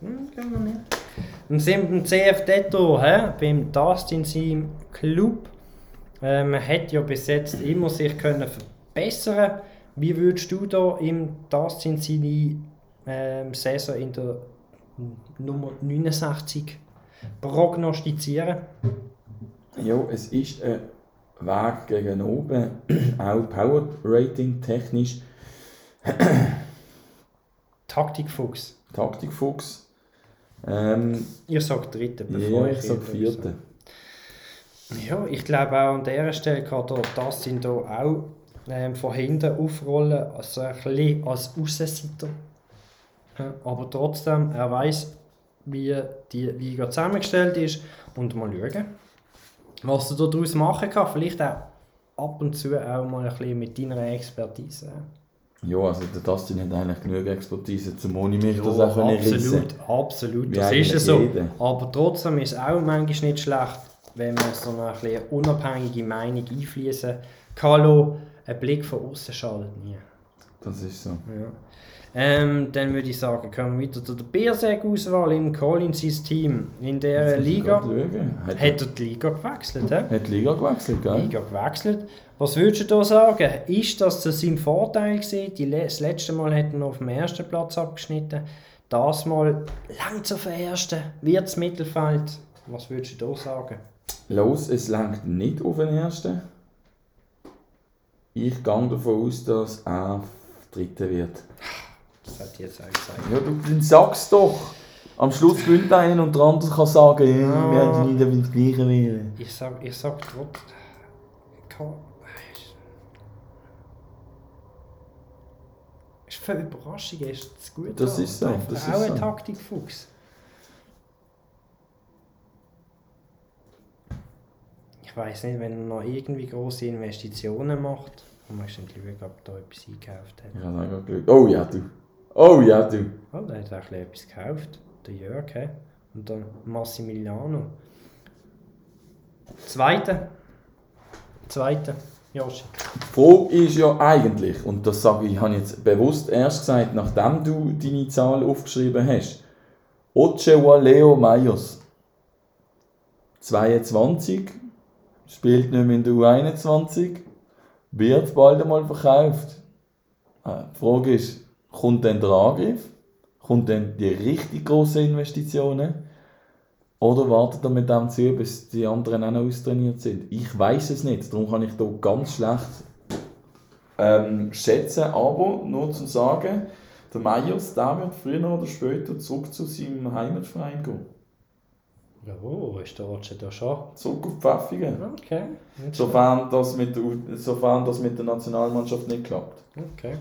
Hm, können wir nicht. Wir beim CF Detto, hä? beim Dustin seinem Club. Äh, man hat ja bis jetzt immer sich können verbessern. Wie würdest du da im Dustin seine ähm, Saison in der Nummer 69 prognostizieren? Ja, es ist ein Weg gegen oben, [clears throat] auch Power Rating technisch. Taktikfuchs. Taktikfuchs. Ähm, Ich sage dritte, ja, ich sage irgendetwas vierte. Ja, ich glaube auch an dieser Stelle kann der Dustin da auch ähm, von hinten aufrollen, also ein bisschen als Aussenseiter. Aber trotzdem, er weiß, wie die Liga zusammengestellt ist und mal schauen, was er daraus machen kann. Vielleicht auch ab und zu auch mal ein bisschen mit deiner Expertise. Ja, also der Dustin hat eigentlich genug Expertise, zum ohne mich das auch können absolut, absolut, das ist es so. jeder. Aber trotzdem ist es auch manchmal nicht schlecht, wenn man so eine ein unabhängige Meinung einfließen kann. lassen. Ein Blick von außen schadet nie. Das ist so. Ja. Ähm, dann würde ich sagen, kommen wir wieder zu der Bierseg-Auswahl im Collins Team. In der Liga. Hat, hat er die Liga gewechselt. He? hat die Liga gewechselt, gell? Liga gewechselt. Was würdest du da sagen? Ist das zu seinem Vorteil gewesen? Die, das letzte Mal hat er noch auf dem ersten Platz abgeschnitten. Das Mal langt auf den ersten, wird das Mittelfeld. Was würdest du da sagen? Los, es langt nicht auf den ersten. Ich gehe davon aus, dass er Dritter wird. Das hat ich jetzt auch gesagt. Ja, du dann sag's doch. Am Schluss gewinnt einer und der andere kann sagen, ja, Ja. wir haben nicht den gleichen wählen. Ich sag, ich sag trotzdem. Ist für Überraschung, ist es gut. Das ist so, das auch ist ein so. Taktikfuchs. weiß nicht, wenn er noch irgendwie große Investitionen macht. Und man nicht schauen, ob da etwas eingekauft hat. Ich habe auch geschaut. Oh ja, du. Oh ja, du. Oh, da hat auch etwas gekauft. Der Jörg, hä? Und dann Massimiliano. Zweite. Zweite. Joshi. Die Frage ist ja eigentlich, und das sage ich, habe jetzt bewusst erst gesagt, nachdem du deine Zahl aufgeschrieben hast. Leo Mayos. 22, spielt nicht mehr in der U21, wird bald einmal verkauft. Äh, Die Frage ist, kommt dann der Angriff? Kommt dann die richtig grossen Investitionen? Oder wartet er mit dem zu, bis die anderen auch noch austrainiert sind? Ich weiß es nicht, darum kann ich hier ganz schlecht ähm, schätzen. Aber nur zu sagen, der Meyers, der wird früher oder später zurück zu seinem Heimatverein gehen. Ja, oh, ist der Roger da schon? Zurück auf Pfäffingen. Okay. Sofern das, mit der, sofern das mit der Nationalmannschaft nicht klappt. Okay.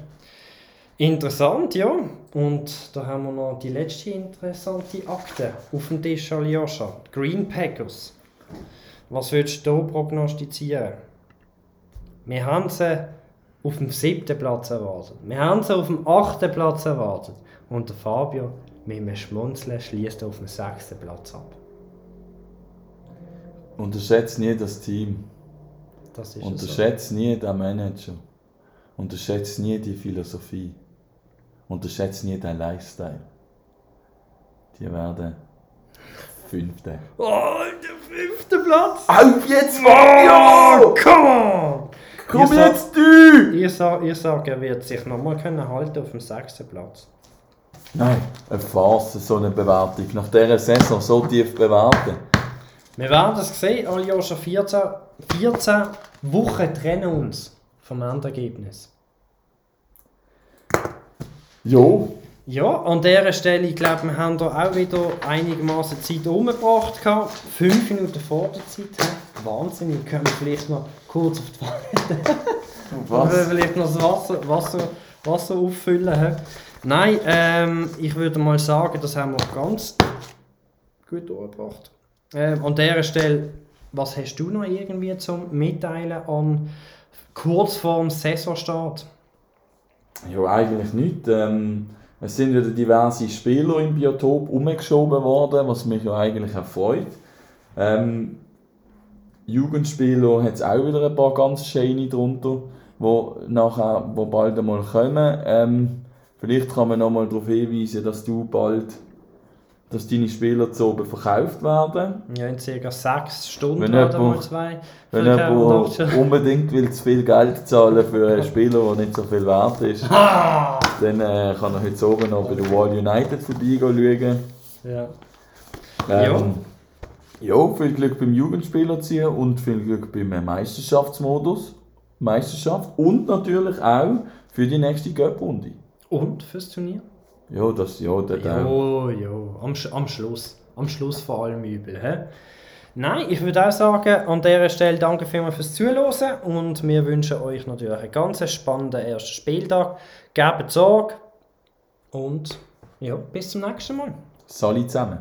Interessant, ja. Und da haben wir noch die letzte interessante Akte auf dem Tisch, Aljoscha. Green Packers. Was würdest du hier prognostizieren? Wir haben sie auf dem siebten Platz erwartet. Wir haben sie auf dem achten Platz erwartet. Und der Fabio, mit einem Schmunzeln, schließt auf dem sechsten Platz ab. Unterschätzt nie das Team. Das ist es so. Unterschätzt nie den Manager. Unterschätzt nie die Philosophie. Unterschätzt nie den Lifestyle. Die werden Fünfte. Oh, der fünfte Platz! Auf jetzt, Oh, come on! Komm Ihr sagt- jetzt, du! Ihr, sa ihr sagt, er wird sich nochmal können halten auf dem sechsten Platz. Nein, eine Farce, so eine Bewertung. Nach dieser Saison so tief bewerten. Wir werden es sehen, Aljoscha, 14, 14 Wochen trennen uns vom Endergebnis. Jo, Ja, an dieser Stelle, ich glaube, wir haben da auch wieder einigermaßen Zeit umgebracht. gehabt. Fünf Minuten vor der Zeit. Wahnsinn, können wir vielleicht noch kurz auf die Toilette was? Oder vielleicht noch das Wasser, Wasser, Wasser auffüllen. Nein, ähm, ich würde mal sagen, das haben wir ganz gut durchgebracht. Ähm, an dieser Stelle, was hast du noch irgendwie zum Mitteilen an kurz vor dem Saisonstart? Ja, eigentlich nicht. Ähm, es sind wieder diverse Spieler im Biotop umgeschoben worden, was mich ja eigentlich erfreut. Ähm, Jugendspieler hat es auch wieder ein paar ganz schöne drunter, wo nachher, wo bald einmal kommen. Ähm, vielleicht kann man noch mal darauf hinweisen, dass du bald, dass deine Spieler zu oben verkauft werden. Ja, in ca. sechs Stunden Wenn oder jemand- mal zwei. Wenn jemand unbedingt will zu viel Geld zahlen für einen Spieler, der nicht so viel wert ist, Ah! dann äh, kann er heute oben noch bei der Wall United vorbeischauen. Ja. Ähm, ja, viel Glück beim Jugendspieler ziehen und viel Glück beim Meisterschaftsmodus. Meisterschaft und natürlich auch für die nächste Cup-Runde. Und fürs Turnier? Ja, das ja, der ja. Jo, jo, am, am Schluss. Am Schluss vor allem übel. Hä? Nein, ich würde auch sagen, an dieser Stelle danke vielmals fürs Zuhören und wir wünschen euch natürlich einen ganz spannenden ersten Spieltag. Gebt Sorge und ja, bis zum nächsten Mal. Sali zusammen.